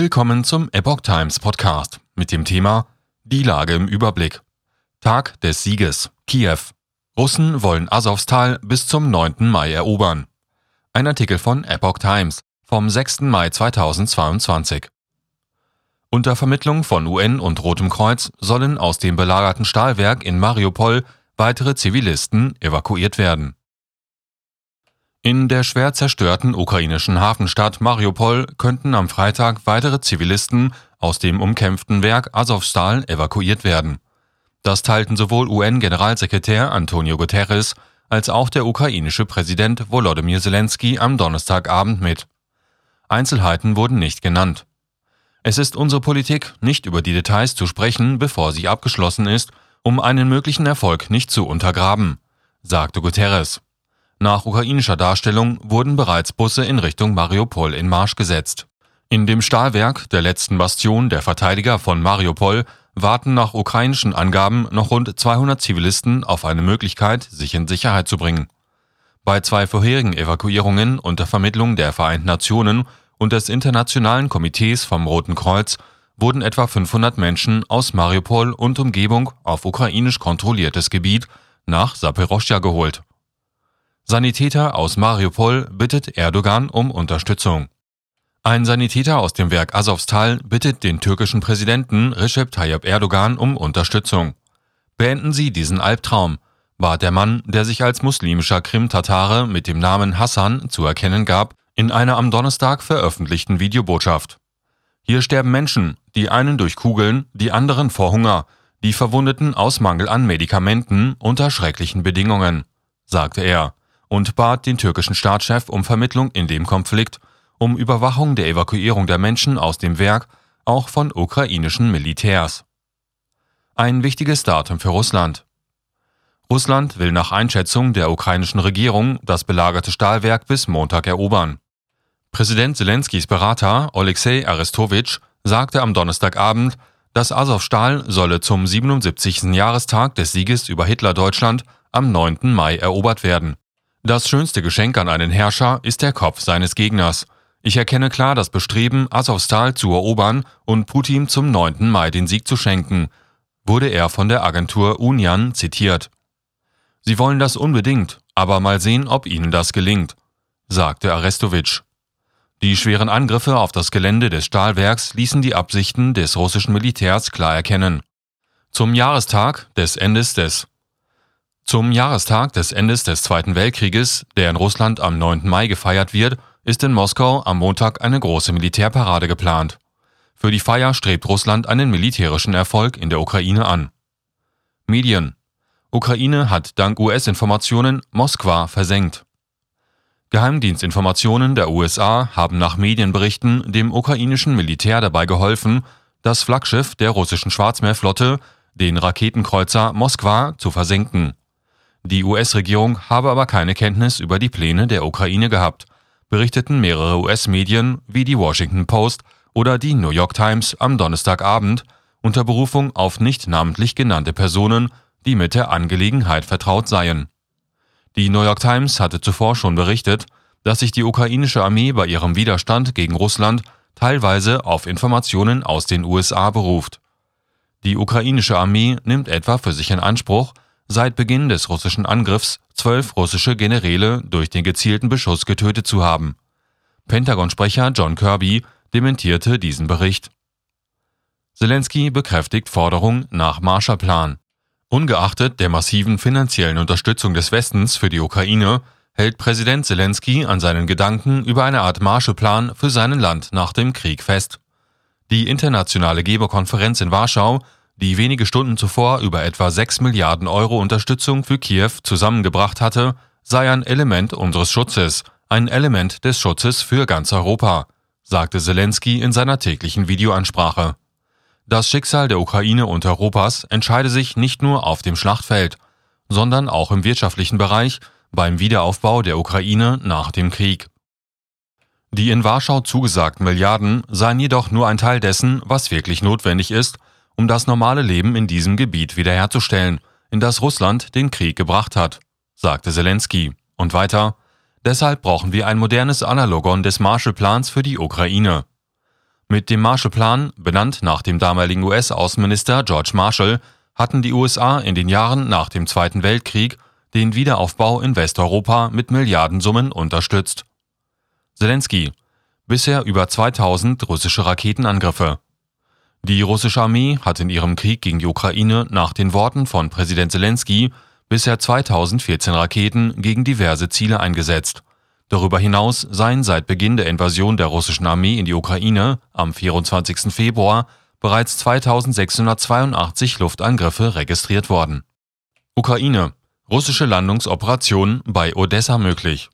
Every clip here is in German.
Willkommen zum Epoch Times Podcast mit dem Thema Die Lage im Überblick. Tag des Sieges. Kiew. Russen wollen Asowstal bis zum 9. Mai erobern. Ein Artikel von Epoch Times vom 6. Mai 2022. Unter Vermittlung von UN und Rotem Kreuz sollen aus dem belagerten Stahlwerk in Mariupol weitere Zivilisten evakuiert werden. In der schwer zerstörten ukrainischen Hafenstadt Mariupol könnten am Freitag weitere Zivilisten aus dem umkämpften Werk Azovstal evakuiert werden. Das teilten sowohl UN-Generalsekretär Antonio Guterres als auch der ukrainische Präsident Volodymyr Zelensky am Donnerstagabend mit. Einzelheiten wurden nicht genannt. Es ist unsere Politik, nicht über die Details zu sprechen, bevor sie abgeschlossen ist, um einen möglichen Erfolg nicht zu untergraben, sagte Guterres. Nach ukrainischer Darstellung wurden bereits Busse in Richtung Mariupol in Marsch gesetzt. In dem Stahlwerk, der letzten Bastion der Verteidiger von Mariupol, warten nach ukrainischen Angaben noch rund 200 Zivilisten auf eine Möglichkeit, sich in Sicherheit zu bringen. Bei zwei vorherigen Evakuierungen unter Vermittlung der Vereinten Nationen und des Internationalen Komitees vom Roten Kreuz wurden etwa 500 Menschen aus Mariupol und Umgebung auf ukrainisch kontrolliertes Gebiet nach Saporoschja geholt. Sanitäter aus Mariupol bittet Erdogan um Unterstützung. Ein Sanitäter aus dem Werk Asowstal bittet den türkischen Präsidenten Recep Tayyip Erdogan um Unterstützung. Beenden Sie diesen Albtraum, bat der Mann, der sich als muslimischer Krim-Tatare mit dem Namen Hassan zu erkennen gab, in einer am Donnerstag veröffentlichten Videobotschaft. Hier sterben Menschen, die einen durch Kugeln, die anderen vor Hunger, die Verwundeten aus Mangel an Medikamenten unter schrecklichen Bedingungen, sagte er und bat den türkischen Staatschef um Vermittlung in dem Konflikt, um Überwachung der Evakuierung der Menschen aus dem Werk, auch von ukrainischen Militärs. Ein wichtiges Datum für Russland. Russland will nach Einschätzung der ukrainischen Regierung das belagerte Stahlwerk bis Montag erobern. Präsident Zelenskys Berater Alexei Arestowitsch sagte am Donnerstagabend, dass Azovstal solle zum 77. Jahrestag des Sieges über Hitler-Deutschland am 9. Mai erobert werden. Das schönste Geschenk an einen Herrscher ist der Kopf seines Gegners. Ich erkenne klar das Bestreben, Asowstal zu erobern und Putin zum 9. Mai den Sieg zu schenken, wurde er von der Agentur Union zitiert. Sie wollen das unbedingt, aber mal sehen, ob ihnen das gelingt, sagte Arestowitsch. Die schweren Angriffe auf das Gelände des Stahlwerks ließen die Absichten des russischen Militärs klar erkennen. Zum Jahrestag des Endes des zum Jahrestag des Endes des Zweiten Weltkrieges, der in Russland am 9. Mai gefeiert wird, ist in Moskau am Montag eine große Militärparade geplant. Für die Feier strebt Russland einen militärischen Erfolg in der Ukraine an. Medien Ukraine hat dank US-Informationen Moskwa versenkt. Geheimdienstinformationen der USA haben nach Medienberichten dem ukrainischen Militär dabei geholfen, das Flaggschiff der russischen Schwarzmeerflotte, den Raketenkreuzer Moskwa, zu versenken. Die US-Regierung habe aber keine Kenntnis über die Pläne der Ukraine gehabt, berichteten mehrere US-Medien wie die Washington Post oder die New York Times am Donnerstagabend unter Berufung auf nicht namentlich genannte Personen, die mit der Angelegenheit vertraut seien. Die New York Times hatte zuvor schon berichtet, dass sich die ukrainische Armee bei ihrem Widerstand gegen Russland teilweise auf Informationen aus den USA beruft. Die ukrainische Armee nimmt etwa für sich in Anspruch, seit Beginn des russischen Angriffs zwölf russische Generäle durch den gezielten Beschuss getötet zu haben. Pentagon-Sprecher John Kirby dementierte diesen Bericht. Zelensky bekräftigt Forderung nach Marshallplan. Ungeachtet der massiven finanziellen Unterstützung des Westens für die Ukraine hält Präsident Zelensky an seinen Gedanken über eine Art Marshallplan für sein Land nach dem Krieg fest. Die internationale Geberkonferenz in Warschau die wenige Stunden zuvor über etwa 6 Milliarden Euro Unterstützung für Kiew zusammengebracht hatte, sei ein Element unseres Schutzes, ein Element des Schutzes für ganz Europa, sagte Zelensky in seiner täglichen Videoansprache. Das Schicksal der Ukraine und Europas entscheide sich nicht nur auf dem Schlachtfeld, sondern auch im wirtschaftlichen Bereich beim Wiederaufbau der Ukraine nach dem Krieg. Die in Warschau zugesagten Milliarden seien jedoch nur ein Teil dessen, was wirklich notwendig ist, um das normale Leben in diesem Gebiet wiederherzustellen, in das Russland den Krieg gebracht hat, sagte Zelensky. Und weiter, deshalb brauchen wir ein modernes Analogon des Marshallplans für die Ukraine. Mit dem Marshallplan, benannt nach dem damaligen US-Außenminister George Marshall, hatten die USA in den Jahren nach dem Zweiten Weltkrieg den Wiederaufbau in Westeuropa mit Milliardensummen unterstützt. Zelensky. Bisher über 2000 russische Raketenangriffe. Die russische Armee hat in ihrem Krieg gegen die Ukraine nach den Worten von Präsident Zelensky bisher 2014 Raketen gegen diverse Ziele eingesetzt. Darüber hinaus seien seit Beginn der Invasion der russischen Armee in die Ukraine am 24. Februar bereits 2682 Luftangriffe registriert worden. Ukraine. Russische Landungsoperation bei Odessa möglich.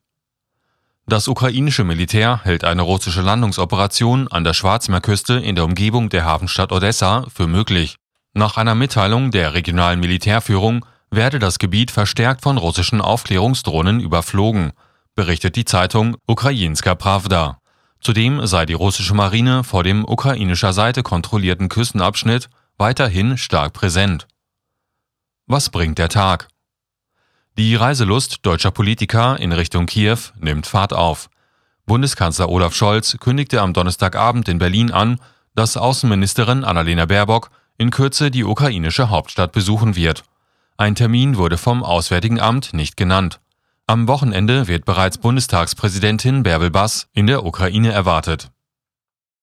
Das ukrainische Militär hält eine russische Landungsoperation an der Schwarzmeerküste in der Umgebung der Hafenstadt Odessa für möglich. Nach einer Mitteilung der regionalen Militärführung werde das Gebiet verstärkt von russischen Aufklärungsdrohnen überflogen, berichtet die Zeitung Ukrainska Pravda. Zudem sei die russische Marine vor dem ukrainischer Seite kontrollierten Küstenabschnitt weiterhin stark präsent. Was bringt der Tag? Die Reiselust deutscher Politiker in Richtung Kiew nimmt Fahrt auf. Bundeskanzler Olaf Scholz kündigte am Donnerstagabend in Berlin an, dass Außenministerin Annalena Baerbock in Kürze die ukrainische Hauptstadt besuchen wird. Ein Termin wurde vom Auswärtigen Amt nicht genannt. Am Wochenende wird bereits Bundestagspräsidentin Bärbel Bass in der Ukraine erwartet